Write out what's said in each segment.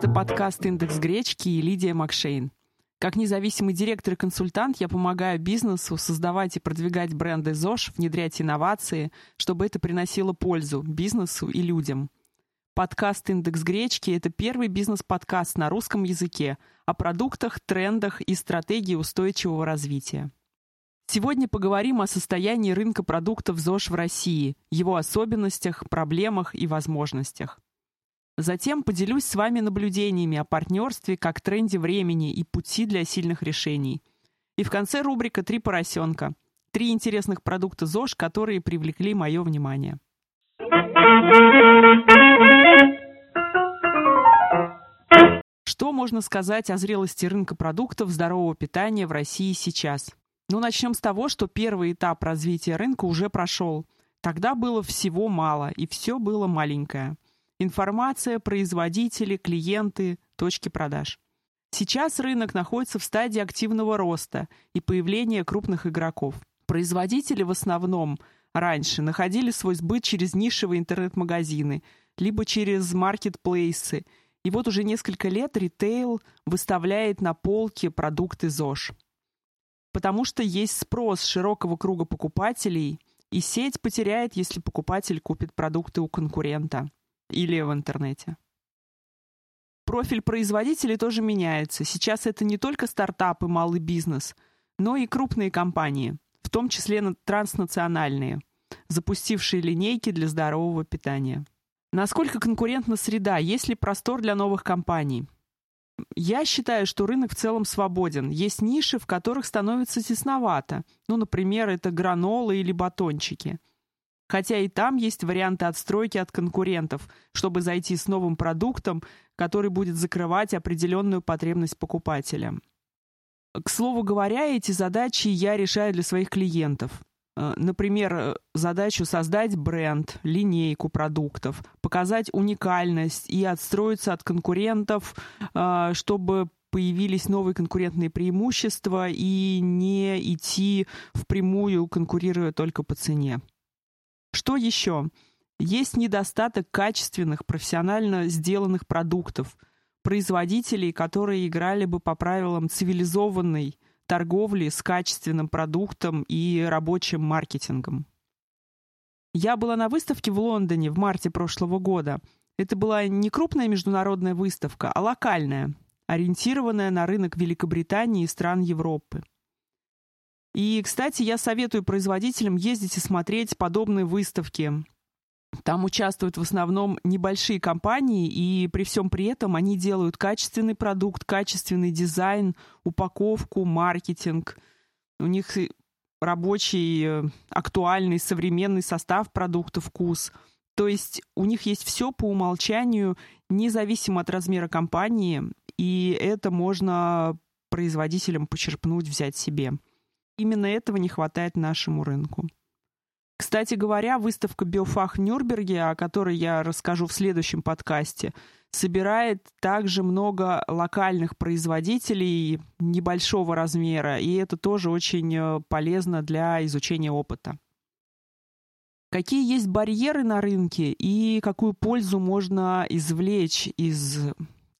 Это подкаст «Индекс гречки» и Лидия Макшейн. Как независимый директор и консультант я помогаю бизнесу создавать и продвигать бренды ЗОЖ, внедрять инновации, чтобы это приносило пользу бизнесу и людям. Подкаст «Индекс гречки» — это первый бизнес-подкаст на русском языке о продуктах, трендах и стратегии устойчивого развития. Сегодня поговорим о состоянии рынка продуктов ЗОЖ в России, его особенностях, проблемах и возможностях. Затем поделюсь с вами наблюдениями о партнерстве как тренде времени и пути для сильных решений. И в конце рубрика «Три поросенка». Три интересных продукта ЗОЖ, которые привлекли мое внимание. Что можно сказать о зрелости рынка продуктов здорового питания в России сейчас? Ну, начнем с того, что первый этап развития рынка уже прошел. Тогда было всего мало, и все было маленькое – Информация, производители, клиенты, точки продаж. Сейчас рынок находится в стадии активного роста и появления крупных игроков. Производители в основном раньше находили свой сбыт через нишевые интернет-магазины, либо через маркетплейсы. И вот уже несколько лет ритейл выставляет на полке продукты ЗОЖ. Потому что есть спрос широкого круга покупателей, и сеть потеряет, если покупатель купит продукты у конкурента или в интернете. Профиль производителей тоже меняется. Сейчас это не только стартапы, малый бизнес, но и крупные компании, в том числе транснациональные, запустившие линейки для здорового питания. Насколько конкурентна среда? Есть ли простор для новых компаний? Я считаю, что рынок в целом свободен. Есть ниши, в которых становится тесновато. Ну, например, это гранолы или батончики – Хотя и там есть варианты отстройки от конкурентов, чтобы зайти с новым продуктом, который будет закрывать определенную потребность покупателя. К слову говоря, эти задачи я решаю для своих клиентов. Э, например, задачу создать бренд, линейку продуктов, показать уникальность и отстроиться от конкурентов, э, чтобы появились новые конкурентные преимущества и не идти впрямую, конкурируя только по цене. Что еще? Есть недостаток качественных, профессионально сделанных продуктов, производителей, которые играли бы по правилам цивилизованной торговли с качественным продуктом и рабочим маркетингом. Я была на выставке в Лондоне в марте прошлого года. Это была не крупная международная выставка, а локальная, ориентированная на рынок Великобритании и стран Европы. И, кстати, я советую производителям ездить и смотреть подобные выставки. Там участвуют в основном небольшие компании, и при всем при этом они делают качественный продукт, качественный дизайн, упаковку, маркетинг. У них рабочий, э, актуальный, современный состав продукта, вкус. То есть у них есть все по умолчанию, независимо от размера компании, и это можно производителям почерпнуть, взять себе. Именно этого не хватает нашему рынку. Кстати говоря, выставка «Биофах Нюрнберге», о которой я расскажу в следующем подкасте, собирает также много локальных производителей небольшого размера, и это тоже очень э, полезно для изучения опыта. Какие есть барьеры на рынке и какую пользу можно извлечь из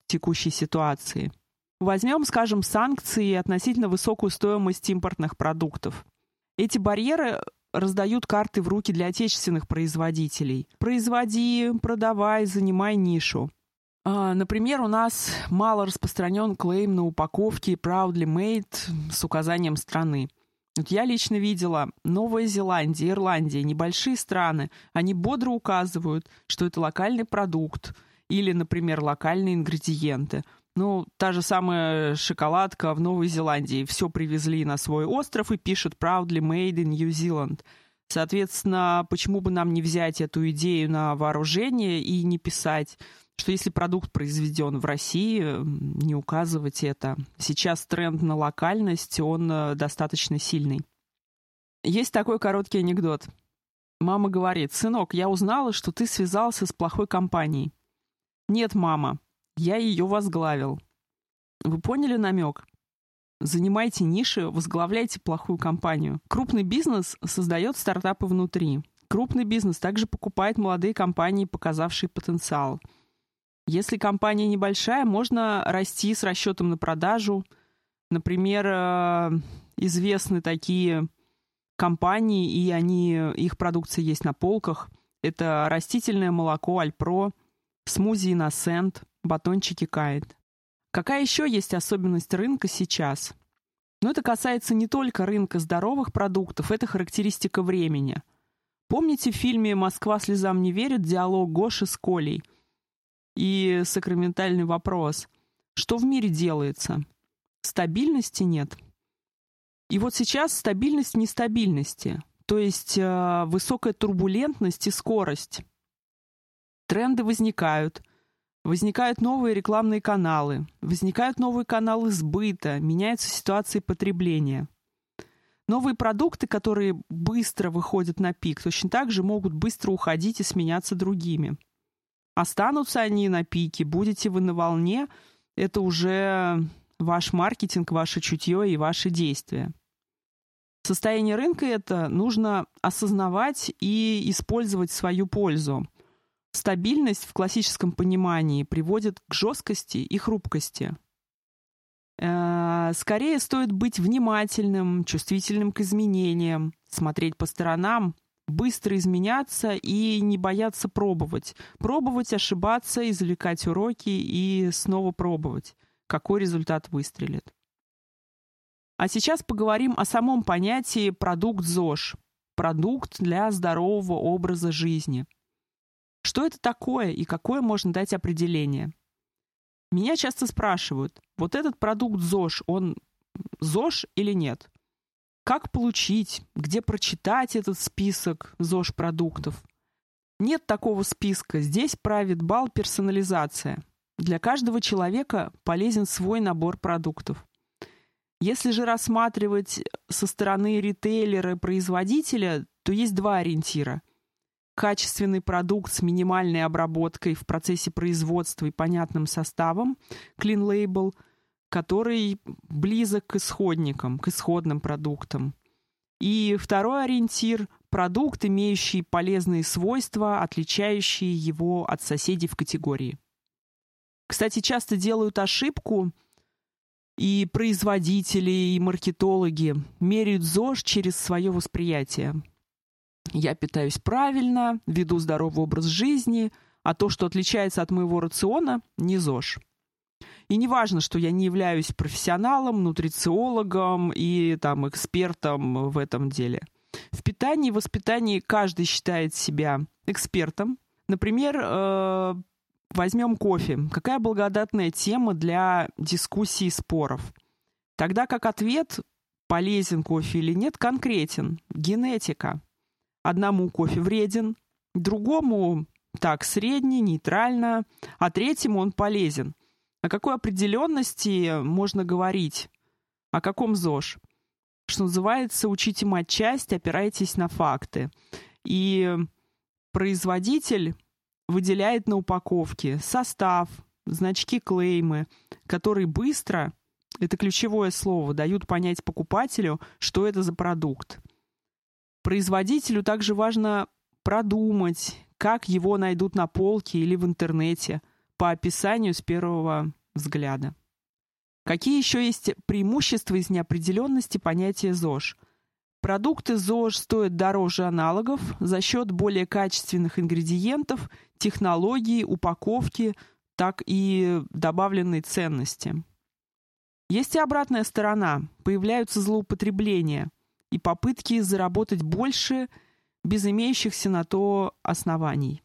текущей ситуации? Возьмем, скажем, санкции относительно высокую стоимость импортных продуктов. Эти барьеры раздают карты в руки для отечественных производителей. Производи, продавай, занимай нишу. А, например, у нас мало распространен клейм на упаковке Proudly Made с указанием страны. Вот я лично видела Новая Зеландия, Ирландия, небольшие страны. Они бодро указывают, что это локальный продукт или, например, локальные ингредиенты – ну, та же самая шоколадка в Новой Зеландии. Все привезли на свой остров и пишут «Proudly made in New Zealand». Соответственно, почему бы нам не взять эту идею на вооружение и не писать, что если продукт произведен в России, не указывать это. Сейчас тренд на локальность, он э, достаточно сильный. Есть такой короткий анекдот. Мама говорит, «Сынок, я узнала, что ты связался с плохой компанией». «Нет, мама, я ее возглавил. Вы поняли намек? Занимайте ниши, возглавляйте плохую компанию. Крупный бизнес создает стартапы внутри. Крупный бизнес также покупает молодые компании, показавшие потенциал. Если компания небольшая, можно расти с расчетом на продажу. Например, э, известны такие компании, и они, их продукция есть на полках. Это растительное молоко Альпро, смузи Innocent, батончики Кайт. Какая еще есть особенность рынка сейчас? Но это касается не только рынка здоровых продуктов, это характеристика времени. Помните в фильме «Москва слезам не верит» диалог Гоши с Колей? И сакраментальный вопрос. Что в мире делается? Стабильности нет. И вот сейчас стабильность нестабильности, то есть э, высокая турбулентность и скорость. Тренды возникают, возникают новые рекламные каналы, возникают новые каналы сбыта, меняются ситуации потребления. Новые продукты, которые быстро выходят на пик, точно так же могут быстро уходить и сменяться другими. Останутся они на пике, будете вы на волне, это уже ваш маркетинг, ваше чутье и ваши действия. Состояние рынка это нужно осознавать и использовать в свою пользу. Стабильность в классическом понимании приводит к жесткости и хрупкости. Э, скорее стоит быть внимательным, чувствительным к изменениям, смотреть по сторонам, быстро изменяться и не бояться пробовать. Пробовать, ошибаться, извлекать уроки и снова пробовать. Какой результат выстрелит. А сейчас поговорим о самом понятии «продукт ЗОЖ» – продукт для здорового образа жизни. Что это такое и какое можно дать определение? Меня часто спрашивают, вот этот продукт ЗОЖ, он ЗОЖ или нет? Как получить, где прочитать этот список ЗОЖ продуктов? Нет такого списка, здесь правит бал персонализация. Для каждого человека полезен свой набор продуктов. Если же рассматривать со стороны ритейлера, производителя, то есть два ориентира. Качественный продукт с минимальной обработкой в процессе производства и понятным составом, clean label, который близок к исходникам, к исходным продуктам. И второй ориентир – продукт, имеющий полезные свойства, отличающие его от соседей в категории. Кстати, часто делают ошибку – и производители, и маркетологи меряют ЗОЖ через свое восприятие. Я питаюсь правильно, веду здоровый образ жизни, а то, что отличается от моего рациона, не ЗОЖ. И не важно, что я не являюсь профессионалом, нутрициологом и там, экспертом в этом деле. В питании и воспитании каждый считает себя экспертом. Например, э, Возьмем кофе. Какая благодатная тема для дискуссий и споров? Тогда как ответ, полезен кофе или нет, конкретен. Генетика. Одному кофе вреден, другому так, средний, нейтрально, а третьему он полезен. О какой определенности можно говорить? О каком ЗОЖ? Что называется, учите матчасть, опирайтесь на факты. И производитель выделяет на упаковке состав, значки клеймы, которые быстро, это ключевое слово, дают понять покупателю, что это за продукт. Производителю также важно продумать, как его найдут на полке или в интернете по описанию с первого взгляда. Какие еще есть преимущества из неопределенности понятия ЗОЖ – Продукты ЗОЖ стоят дороже аналогов за счет более качественных ингредиентов, технологий, упаковки, так и добавленной ценности. Есть и обратная сторона. Появляются злоупотребления и попытки заработать больше без имеющихся на то оснований.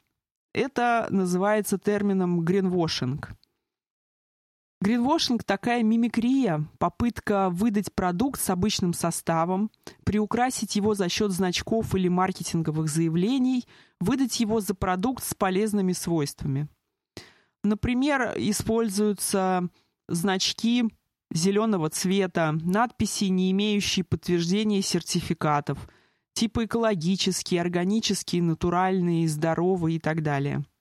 Это называется термином гринвошинг. Гринвошинг – такая мимикрия, попытка выдать продукт с обычным составом, приукрасить его за счет значков или маркетинговых заявлений, выдать его за продукт с полезными свойствами. Например, используются значки зеленого цвета, надписи, не имеющие подтверждения сертификатов, типа экологические, органические, натуральные, здоровые и так далее –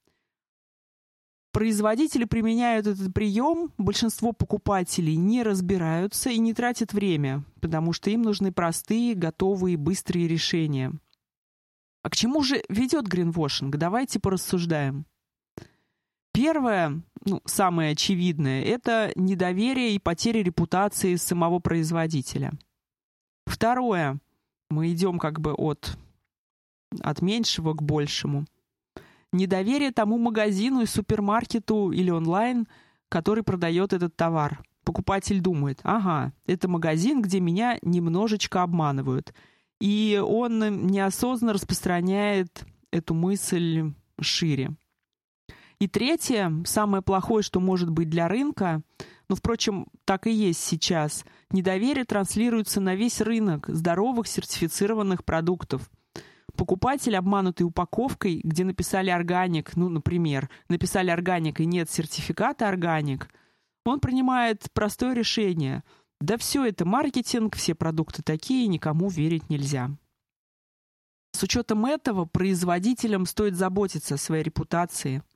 Производители применяют этот прием, большинство покупателей не разбираются и не тратят время, потому что им нужны простые, готовые, быстрые решения. А к чему же ведет гринвошинг? Давайте порассуждаем. Первое, ну, самое очевидное, это недоверие и потеря репутации самого производителя. Второе, мы идем как бы от, от меньшего к большему. Недоверие тому магазину и супермаркету или онлайн, который продает этот товар. Покупатель думает, ага, это магазин, где меня немножечко обманывают. И он неосознанно распространяет эту мысль шире. И третье, самое плохое, что может быть для рынка, но, впрочем, так и есть сейчас, недоверие транслируется на весь рынок здоровых сертифицированных продуктов. Покупатель, обманутый упаковкой, где написали «органик», ну, например, написали «органик» и нет сертификата «органик», он принимает простое решение. Да все это маркетинг, все продукты такие, никому верить нельзя. С учетом этого производителям стоит заботиться о своей репутации –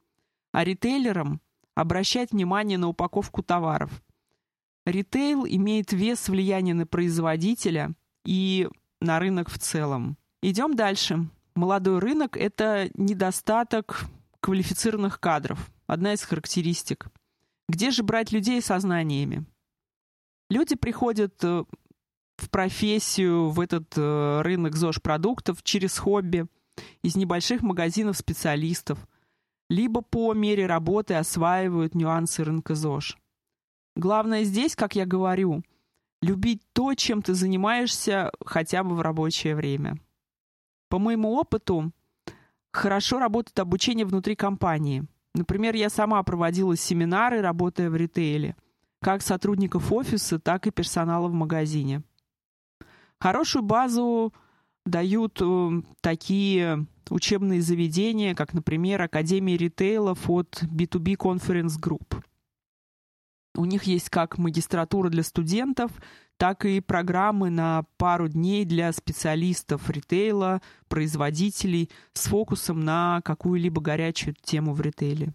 а ритейлерам обращать внимание на упаковку товаров. Ритейл имеет вес влияния на производителя и на рынок в целом. Идем дальше. Молодой рынок – это недостаток квалифицированных кадров. Одна из характеристик. Где же брать людей со знаниями? Люди приходят э, в профессию, в этот э, рынок ЗОЖ-продуктов через хобби, из небольших магазинов специалистов – либо по мере работы осваивают нюансы рынка ЗОЖ. Главное здесь, как я говорю, любить то, чем ты занимаешься хотя бы в рабочее время. По моему опыту, хорошо работает обучение внутри компании. Например, я сама проводила семинары, работая в ритейле, как сотрудников офиса, так и персонала в магазине. Хорошую базу дают э, такие учебные заведения, как, например, Академия ритейлов от B2B Conference Group. У них есть как магистратура для студентов, так и программы на пару дней для специалистов ритейла, производителей с фокусом на какую-либо горячую тему в ритейле.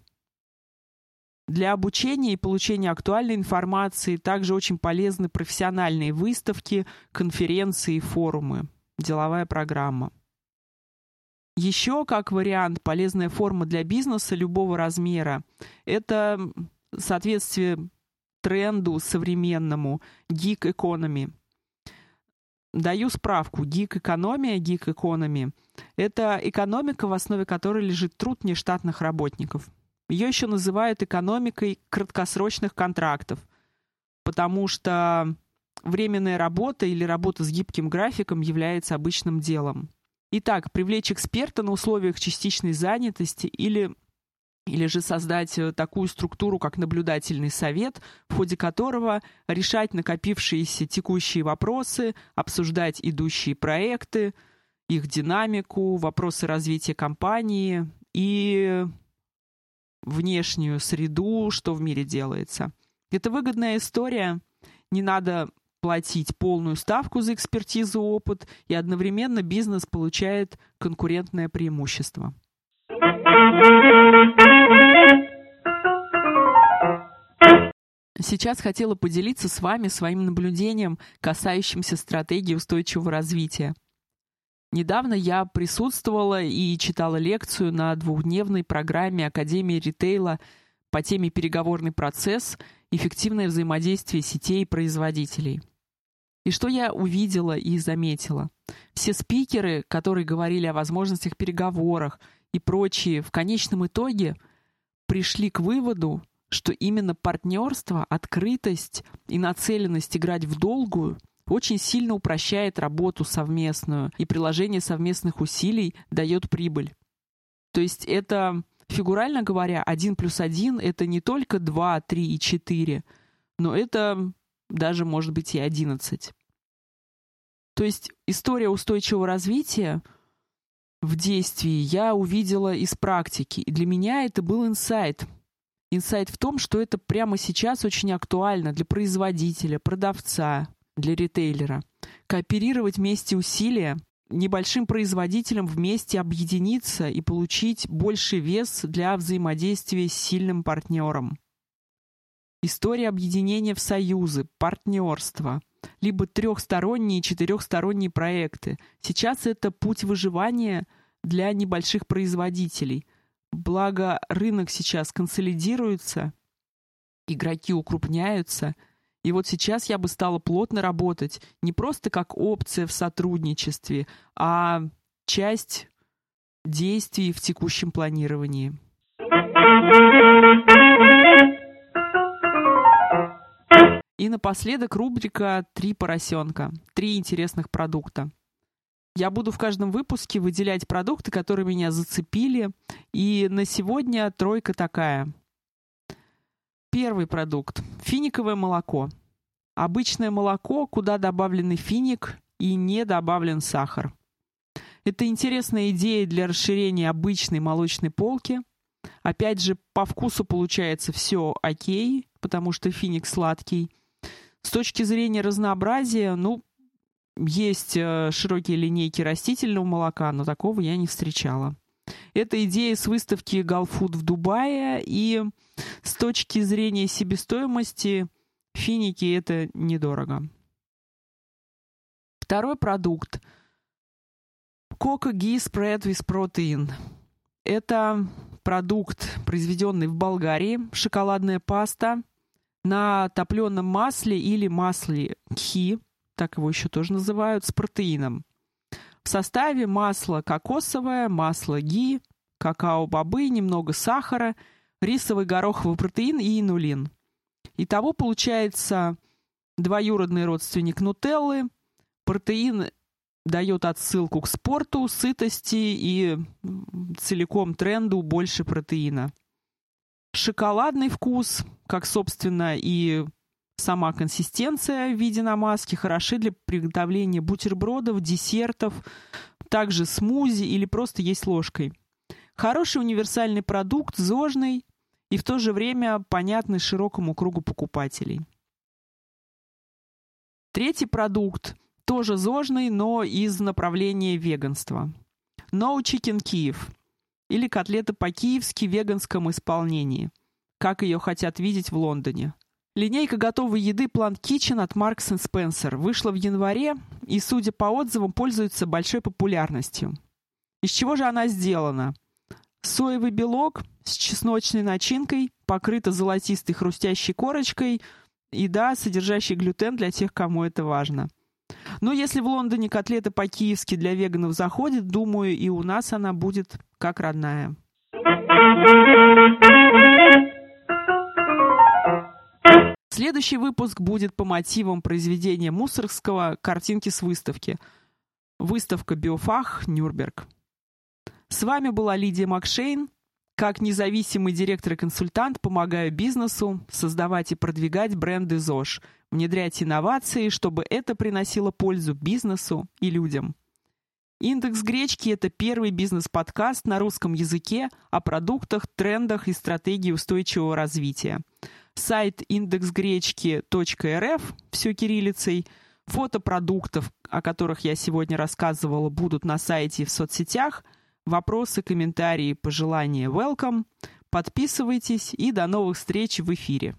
Для обучения и получения актуальной информации также очень полезны профессиональные выставки, конференции и форумы, деловая программа – еще, как вариант, полезная форма для бизнеса любого размера – это соответствие тренду современному гик экономи. Даю справку. Гик-экономия, гик-экономи – это экономика, в основе которой лежит труд нештатных работников. Ее еще называют экономикой краткосрочных контрактов, потому что временная работа или работа с гибким графиком является обычным делом. Итак, привлечь эксперта на условиях частичной занятости или или же создать э, такую структуру, как наблюдательный совет, в ходе которого решать накопившиеся текущие вопросы, обсуждать идущие проекты, их динамику, вопросы развития компании и внешнюю среду, что в мире делается. Это выгодная история. Не надо платить полную ставку за экспертизу опыт, и одновременно бизнес получает конкурентное преимущество. Сейчас хотела поделиться с вами своим наблюдением, касающимся стратегии устойчивого развития. Недавно я присутствовала и читала лекцию на двухдневной программе Академии ритейла по теме «Переговорный процесс. Эффективное взаимодействие сетей и производителей». И что я увидела и заметила? Все спикеры, которые говорили о возможностях переговорах и прочие, в конечном итоге пришли к выводу, что именно партнерство, открытость и нацеленность играть в долгую очень сильно упрощает работу совместную, и приложение совместных усилий дает прибыль. То есть это, фигурально говоря, один плюс один — это не только два, три и четыре, но это даже, может быть, и 11. То есть история устойчивого развития в действии я увидела из практики. И для меня это был инсайт. Инсайт в том, что это прямо сейчас очень актуально для производителя, продавца, для ритейлера. Кооперировать вместе усилия, небольшим производителям вместе объединиться и получить больший вес для взаимодействия с сильным партнером. История объединения в союзы, партнерства, либо трехсторонние и четырехсторонние проекты. Сейчас это путь выживания для небольших производителей. Благо, рынок сейчас консолидируется, игроки укрупняются. И вот сейчас я бы стала плотно работать не просто как опция в сотрудничестве, а часть действий в текущем планировании. И напоследок рубрика «Три поросенка». Три интересных продукта. Я буду в каждом выпуске выделять продукты, которые меня зацепили. И на сегодня тройка такая. Первый продукт. Финиковое молоко. Обычное молоко, куда добавленный финик и не добавлен сахар. Это интересная идея для расширения обычной молочной полки. Опять же, по вкусу получается все окей, потому что финик сладкий. С точки зрения разнообразия, ну, есть э, широкие линейки растительного молока, но такого я не встречала. Это идея с выставки Галфуд в Дубае, и с точки зрения себестоимости финики это недорого. Второй продукт Coca Ghee Spread with Protein. Это продукт, произведенный в Болгарии, шоколадная паста на топленом масле или масле хи, так его еще тоже называют, с протеином. В составе масло кокосовое, масло ги, какао-бобы, немного сахара, рисовый гороховый протеин и инулин. Итого получается двоюродный родственник нутеллы. Протеин дает отсылку к спорту, сытости и целиком тренду больше протеина. Шоколадный вкус, как, собственно, и сама консистенция в виде намазки, хороши для приготовления бутербродов, десертов, также смузи или просто есть ложкой. Хороший универсальный продукт, зожный и в то же время понятный широкому кругу покупателей. Третий продукт тоже зожный, но из направления веганства. No Chicken Киев или котлета по-киевски в веганском исполнении, как ее хотят видеть в Лондоне. Линейка готовой еды Plant Kitchen от Marks Spencer вышла в январе и, судя по отзывам, пользуется большой популярностью. Из чего же она сделана? Соевый белок с чесночной начинкой, покрыта золотистой хрустящей корочкой и, да, содержащий глютен для тех, кому это важно – но если в Лондоне котлета по-киевски для веганов заходит, думаю, и у нас она будет как родная. Следующий выпуск будет по мотивам произведения Мусоргского «Картинки с выставки». Выставка «Биофах. Нюрнберг». С вами была Лидия Макшейн. Как независимый директор и консультант помогаю бизнесу создавать и продвигать бренды ЗОЖ, внедрять инновации, чтобы это приносило пользу бизнесу и людям. Индекс гречки – это первый бизнес-подкаст на русском языке о продуктах, трендах и стратегии устойчивого развития. Сайт индексгречки.рф, все кириллицей, фото продуктов, о которых я сегодня рассказывала, будут на сайте и в соцсетях – Вопросы, комментарии, пожелания welcome. Подписывайтесь и до новых встреч в эфире.